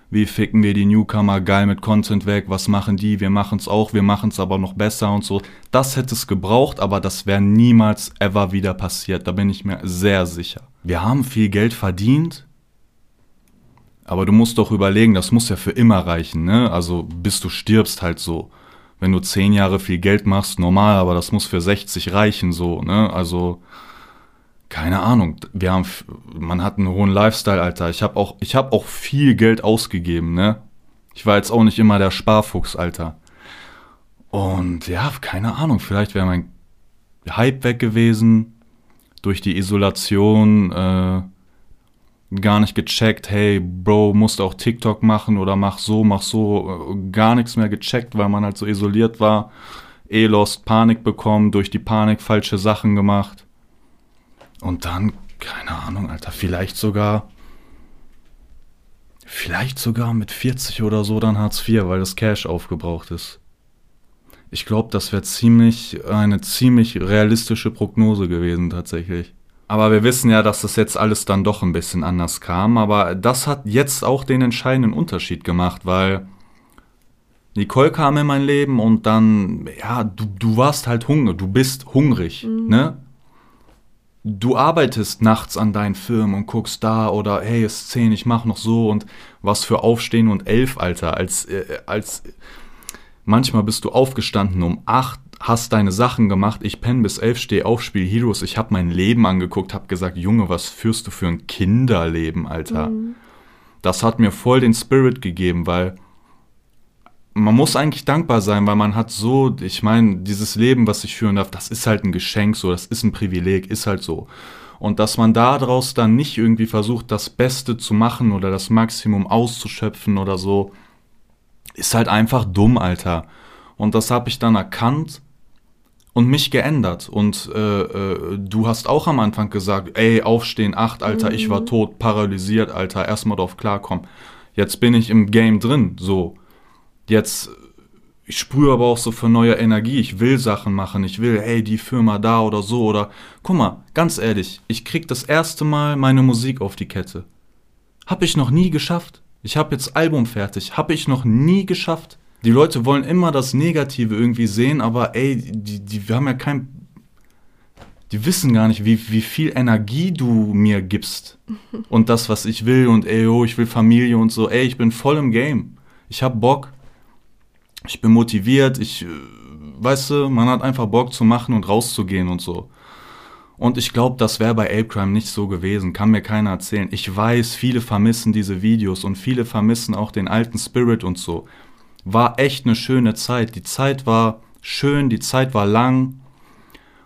Wie ficken wir die Newcomer geil mit Content weg? Was machen die? Wir machen es auch, wir machen es aber noch besser und so. Das hätte es gebraucht, aber das wäre niemals ever wieder passiert. Da bin ich mir sehr sicher. Wir haben viel Geld verdient, aber du musst doch überlegen, das muss ja für immer reichen, ne? Also bis du stirbst halt so. Wenn du zehn Jahre viel Geld machst, normal, aber das muss für 60 reichen, so, ne? Also, keine Ahnung. Wir haben, man hat einen hohen Lifestyle, Alter. Ich habe auch, ich auch viel Geld ausgegeben, ne? Ich war jetzt auch nicht immer der Sparfuchs, Alter. Und ja, keine Ahnung, vielleicht wäre mein Hype weg gewesen durch die Isolation, äh, gar nicht gecheckt, hey, Bro, musst auch TikTok machen oder mach so, mach so, äh, gar nichts mehr gecheckt, weil man halt so isoliert war, eh lost, Panik bekommen, durch die Panik falsche Sachen gemacht. Und dann, keine Ahnung, Alter, vielleicht sogar, vielleicht sogar mit 40 oder so dann Hartz IV, weil das Cash aufgebraucht ist. Ich glaube, das wäre ziemlich, eine ziemlich realistische Prognose gewesen tatsächlich. Aber wir wissen ja, dass das jetzt alles dann doch ein bisschen anders kam. Aber das hat jetzt auch den entscheidenden Unterschied gemacht, weil Nicole kam in mein Leben und dann, ja, du, du warst halt hungrig, du bist hungrig, ne? Du arbeitest nachts an deinen Filmen und guckst da oder hey, es ist 10, ich mach noch so und was für Aufstehen und elf, Alter, als, äh, als manchmal bist du aufgestanden um 8, hast deine Sachen gemacht, ich penne bis elf, stehe auf, spiel Heroes, ich habe mein Leben angeguckt, habe gesagt, Junge, was führst du für ein Kinderleben, Alter? Mhm. Das hat mir voll den Spirit gegeben, weil man muss eigentlich dankbar sein, weil man hat so, ich meine, dieses Leben, was ich führen darf, das ist halt ein Geschenk, so, das ist ein Privileg, ist halt so. Und dass man daraus dann nicht irgendwie versucht, das Beste zu machen oder das Maximum auszuschöpfen oder so, ist halt einfach dumm, Alter. Und das habe ich dann erkannt und mich geändert. Und äh, äh, du hast auch am Anfang gesagt, ey, aufstehen, acht, Alter, mhm. ich war mhm. tot, paralysiert, Alter, erstmal drauf klarkommen. Jetzt bin ich im Game drin, so. Jetzt, ich sprühe aber auch so für neue Energie. Ich will Sachen machen. Ich will, ey, die Firma da oder so oder. Guck mal, ganz ehrlich, ich krieg das erste Mal meine Musik auf die Kette. Hab ich noch nie geschafft. Ich hab jetzt Album fertig. Hab ich noch nie geschafft. Die Leute wollen immer das Negative irgendwie sehen, aber ey, die, die wir haben ja kein. Die wissen gar nicht, wie, wie viel Energie du mir gibst. Und das, was ich will und ey, oh, ich will Familie und so. Ey, ich bin voll im Game. Ich hab Bock ich bin motiviert, ich, äh, weißt du, man hat einfach Bock zu machen und rauszugehen und so. Und ich glaube, das wäre bei Ape Crime nicht so gewesen, kann mir keiner erzählen. Ich weiß, viele vermissen diese Videos und viele vermissen auch den alten Spirit und so. War echt eine schöne Zeit. Die Zeit war schön, die Zeit war lang.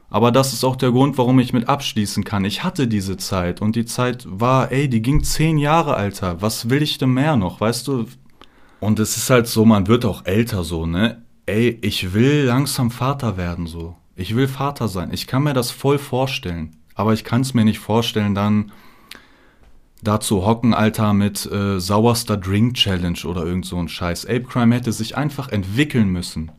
Aber das ist auch der Grund, warum ich mit abschließen kann. Ich hatte diese Zeit und die Zeit war, ey, die ging zehn Jahre, Alter. Was will ich denn mehr noch? Weißt du, und es ist halt so, man wird auch älter so, ne? Ey, ich will langsam Vater werden so. Ich will Vater sein. Ich kann mir das voll vorstellen. Aber ich kann es mir nicht vorstellen, dann da zu hocken, Alter, mit äh, sauerster Drink Challenge oder irgend so ein Scheiß. Ape Crime hätte sich einfach entwickeln müssen.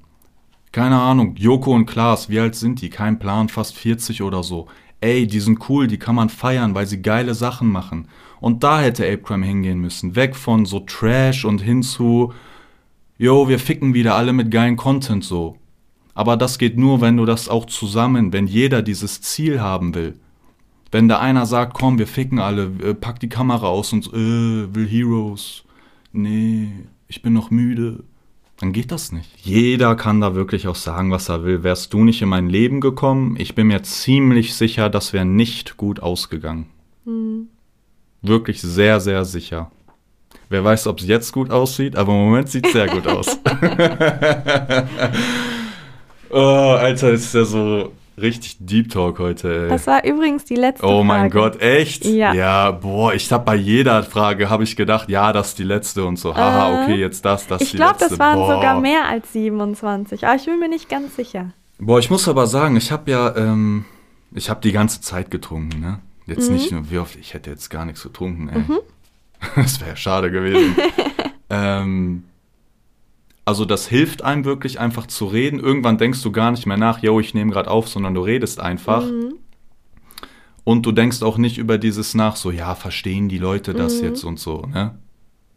Keine Ahnung, Joko und Klaas, wie alt sind die? Kein Plan, fast 40 oder so. Ey, die sind cool, die kann man feiern, weil sie geile Sachen machen. Und da hätte Apecrime hingehen müssen. Weg von so Trash und hin zu, yo, wir ficken wieder alle mit geilen Content so. Aber das geht nur, wenn du das auch zusammen, wenn jeder dieses Ziel haben will. Wenn da einer sagt, komm, wir ficken alle, äh, pack die Kamera aus und äh, will Heroes. Nee, ich bin noch müde. Dann geht das nicht. Jeder kann da wirklich auch sagen, was er will. Wärst du nicht in mein Leben gekommen, ich bin mir ziemlich sicher, das wäre nicht gut ausgegangen. Mhm wirklich sehr, sehr sicher. Wer weiß, ob es jetzt gut aussieht, aber im Moment sieht es sehr gut aus. oh, Alter, ist ja so richtig Deep Talk heute, ey. Das war übrigens die letzte Frage. Oh mein Gott, echt? Ja. Ja, boah, ich hab bei jeder Frage, habe ich gedacht, ja, das ist die letzte und so. Haha, äh, okay, jetzt das, das ist die glaub, letzte. Ich glaube, das waren boah. sogar mehr als 27, aber ich bin mir nicht ganz sicher. Boah, ich muss aber sagen, ich habe ja, ähm, ich habe die ganze Zeit getrunken, ne? Jetzt mhm. nicht nur, wie oft, ich hätte jetzt gar nichts getrunken, ey. Mhm. Das wäre schade gewesen. ähm, also das hilft einem wirklich einfach zu reden. Irgendwann denkst du gar nicht mehr nach, yo, ich nehme gerade auf, sondern du redest einfach. Mhm. Und du denkst auch nicht über dieses nach, so, ja, verstehen die Leute das mhm. jetzt und so, ne?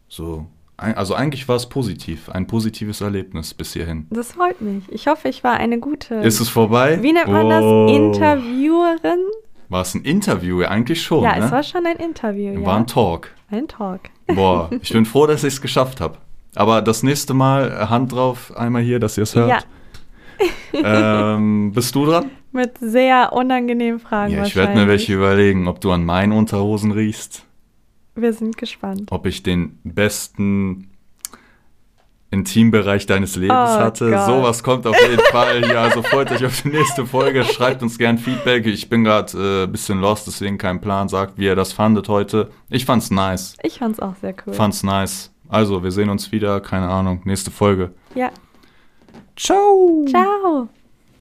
So. Also eigentlich war es positiv, ein positives Erlebnis bis hierhin. Das freut mich. Ich hoffe, ich war eine gute. Ist es vorbei? Wie nennt man oh. das? Interviewerin? War es ein Interview? Eigentlich schon. Ja, ne? es war schon ein Interview. War ja. ein Talk. Ein Talk. Boah, ich bin froh, dass ich es geschafft habe. Aber das nächste Mal äh, Hand drauf, einmal hier, dass ihr es hört. Ja. ähm, bist du dran? Mit sehr unangenehmen Fragen. Ja, ich werde mir welche überlegen, ob du an meinen Unterhosen riechst. Wir sind gespannt. Ob ich den besten Intimbereich deines Lebens oh hatte. Gott. Sowas kommt auf jeden Fall hier. Also freut euch auf die nächste Folge. Schreibt uns gern Feedback. Ich bin gerade ein äh, bisschen lost, deswegen kein Plan. Sagt, wie ihr das fandet heute. Ich fand's nice. Ich fand's auch sehr cool. Fand's nice. Also, wir sehen uns wieder. Keine Ahnung. Nächste Folge. Ja. Ciao. Ciao.